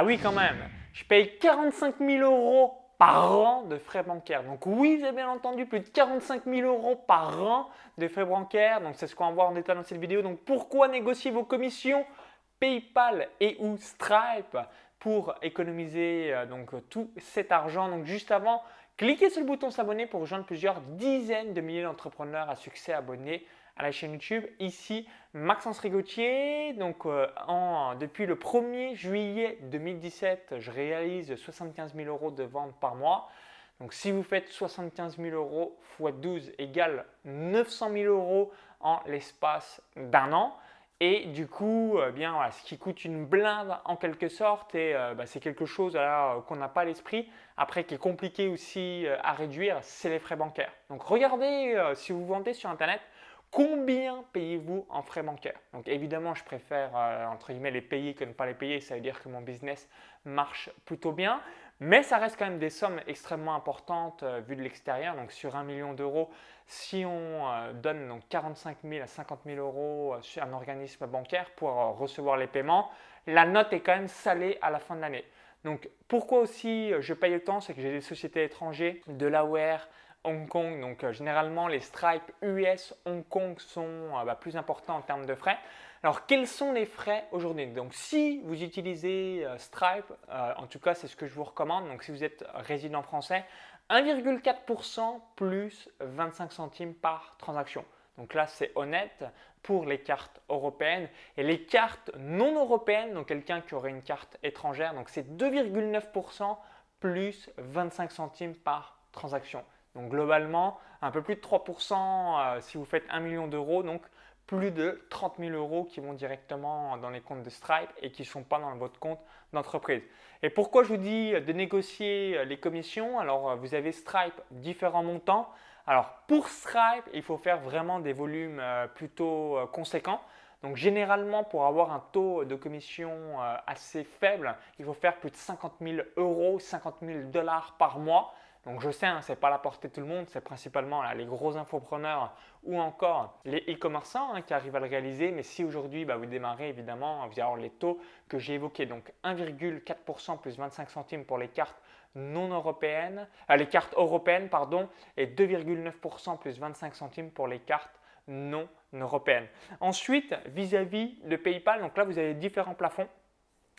Ah oui, quand même. Je paye 45 000 euros par an de frais bancaires. Donc oui, vous avez bien entendu, plus de 45 000 euros par an de frais bancaires. Donc c'est ce qu'on va voir en détail dans cette vidéo. Donc pourquoi négocier vos commissions PayPal et ou Stripe pour économiser euh, donc tout cet argent? Donc juste avant, cliquez sur le bouton s'abonner pour rejoindre plusieurs dizaines de milliers d'entrepreneurs à succès abonnés à la chaîne YouTube. Ici, Maxence Rigotier. Donc, euh, depuis le 1er juillet 2017, je réalise 75 000 euros de vente par mois. Donc, si vous faites 75 000 euros x 12 égale 900 000 euros en l'espace d'un an. Et du coup, euh, bien, ce qui coûte une blinde en quelque sorte, et euh, bah, c'est quelque chose qu'on n'a pas à l'esprit. Après, qui est compliqué aussi à réduire, c'est les frais bancaires. Donc, regardez si vous vendez sur Internet, Combien payez-vous en frais bancaires? Donc évidemment, je préfère euh, entre guillemets les payer que ne pas les payer. Ça veut dire que mon business marche plutôt bien. Mais ça reste quand même des sommes extrêmement importantes euh, vues de l'extérieur. Donc sur un million d'euros, si on euh, donne donc 45 000 à 50 000 euros sur un organisme bancaire pour recevoir les paiements, la note est quand même salée à la fin de l'année. Donc pourquoi aussi je paye autant? C'est que j'ai des sociétés étrangères, de l'AWare, Hong Kong. Donc euh, généralement, les stripes US Hong Kong sont euh, bah, plus importants en termes de frais. Alors quels sont les frais aujourd'hui? Donc si vous utilisez euh, Stripe, en tout cas c'est ce que je vous recommande. Donc si vous êtes résident français, 1,4% plus 25 centimes par transaction. Donc là, c'est honnête pour les cartes européennes. Et les cartes non européennes, donc quelqu'un qui aurait une carte étrangère, donc c'est 2,9% plus 25 centimes par transaction. Donc globalement, un peu plus de 3% euh, si vous faites 1 million d'euros, donc plus de 30 000 euros qui vont directement dans les comptes de Stripe et qui ne sont pas dans votre compte d'entreprise. Et pourquoi je vous dis de négocier les commissions? Alors vous avez Stripe différents montants. Alors pour Stripe, il faut faire vraiment des volumes euh, plutôt euh, conséquents. Donc généralement, pour avoir un taux de commission assez faible, il faut faire plus de 50 000 euros, 50 000 dollars par mois. Donc je sais, hein, ce n'est pas la portée de tout le monde, c'est principalement les gros infopreneurs ou encore les e-commerçants hein, qui arrivent à le réaliser. Mais si aujourd'hui bah, vous démarrez, évidemment, vous allez avoir les taux que j'ai évoqués. Donc 1,4% plus 25 centimes pour les cartes non européennes, euh, les cartes et 2,9% plus 25 centimes pour les cartes non européennes. Ensuite, vis-à-vis -vis de PayPal, donc là vous avez différents plafonds.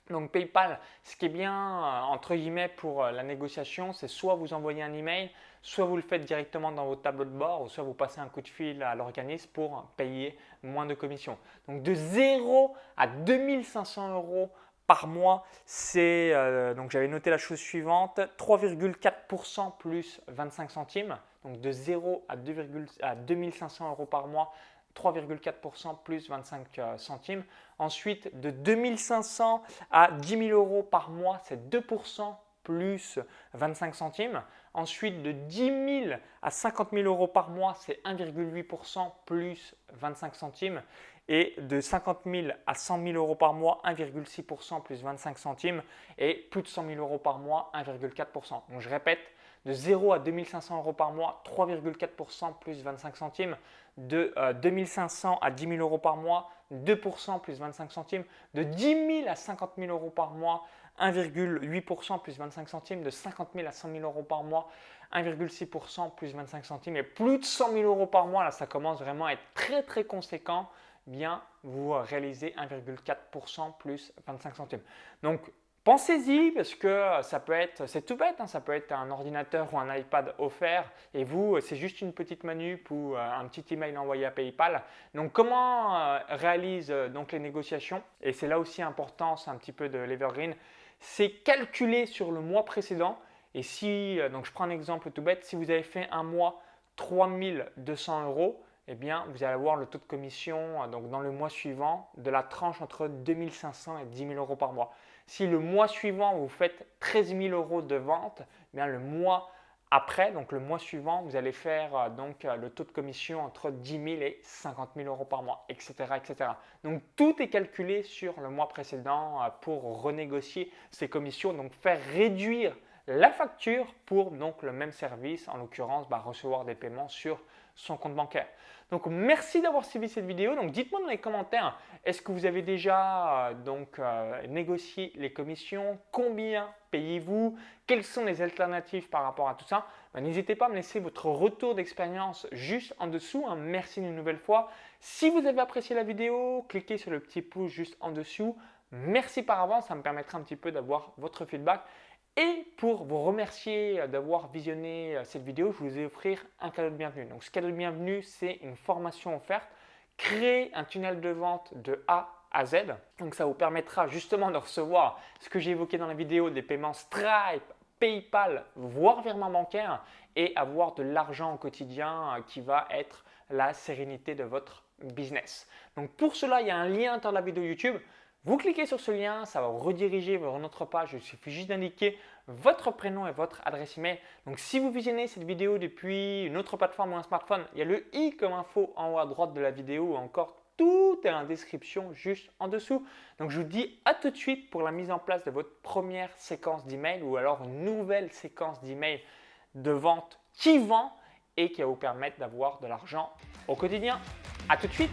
Donc PayPal, ce qui est bien euh, entre guillemets pour euh, la négociation, c'est soit vous envoyez un email, soit vous le faites directement dans votre tableau de bord, ou soit vous passez un coup de fil à l'organisme pour payer moins de commissions. Donc de 0 à 2500 euros par mois, c'est euh, donc j'avais noté la chose suivante 3,4% plus 25 centimes. Donc de 0 à, 2, à 2500 euros par mois, 3,4% plus 25 euh, centimes. Ensuite, de 2500 à 10 000 euros par mois, c'est 2% plus 25 centimes. Ensuite, de 10 000 à 50 000 euros par mois, c'est 1,8% plus 25 centimes. Et de 50 000 à 100 000 euros par mois, 1,6% plus 25 centimes. Et plus de 100 000 euros par mois, 1,4%. Donc je répète, de 0 à 2500 euros par mois, 3,4% plus 25 centimes. De 2500 euh, à 10 000 euros par mois, 2% plus 25 centimes. De 10 000 à 50 000 euros par mois, 1,8% plus 25 centimes. De 50 000 à 100 000 euros par mois, 1,6% plus 25 centimes. Et plus de 100 000 euros par mois, là ça commence vraiment à être très très conséquent. Bien, vous réalisez 1,4% plus 25 centimes. Donc Pensez-y parce que ça peut être, c'est tout bête, hein, ça peut être un ordinateur ou un iPad offert et vous, c'est juste une petite manip ou euh, un petit email envoyé à PayPal. Donc comment euh, réalise euh, donc les négociations? Et c'est là aussi important, c'est un petit peu de l'Evergreen, c'est calculer sur le mois précédent. Et si, donc je prends un exemple tout bête, si vous avez fait un mois 3200 euros, eh bien, vous allez avoir le taux de commission donc dans le mois suivant de la tranche entre 2500 et 10 000 euros par mois. Si le mois suivant, vous faites 13 000 euros de vente, eh bien le mois après, donc le mois suivant, vous allez faire euh, donc euh, le taux de commission entre 10 000 et 50 000 euros par mois, etc., etc. Donc tout est calculé sur le mois précédent euh, pour renégocier ces commissions, donc faire réduire la facture pour donc le même service, en l'occurrence bah, recevoir des paiements sur son compte bancaire. Donc merci d'avoir suivi cette vidéo. Donc dites-moi dans les commentaires, est-ce que vous avez déjà euh, donc euh, négocié les commissions? Combien payez-vous? Quelles sont les alternatives par rapport à tout ça? Bah, N'hésitez pas à me laisser votre retour d'expérience juste en dessous. Hein. Merci une nouvelle fois. Si vous avez apprécié la vidéo, cliquez sur le petit pouce juste en dessous. Merci par avance, ça me permettra un petit peu d'avoir votre feedback. Et pour vous remercier d'avoir visionné euh, cette vidéo, je vous ai offrir un cadeau de bienvenue. Donc ce cadeau de bienvenue, c'est une formation offerte, créer un tunnel de vente de A à Z. Donc ça vous permettra justement de recevoir ce que j'ai évoqué dans la vidéo, des paiements Stripe, PayPal, voire virement bancaire et avoir de l'argent au quotidien euh, qui va être la sérénité de votre business. Donc pour cela, il y a un lien dans la vidéo YouTube. Vous cliquez sur ce lien, ça va vous rediriger vers notre page. Il suffit juste d'indiquer votre prénom et votre adresse email. Donc si vous visionnez cette vidéo depuis une autre plateforme ou un smartphone, il y a le i comme info en haut à droite de la vidéo ou encore tout est en description juste en dessous. Donc je vous dis à tout de suite pour la mise en place de votre première séquence d'email ou alors une nouvelle séquence d'email de vente qui vend et qui va vous permettre d'avoir de l'argent au quotidien. À tout de suite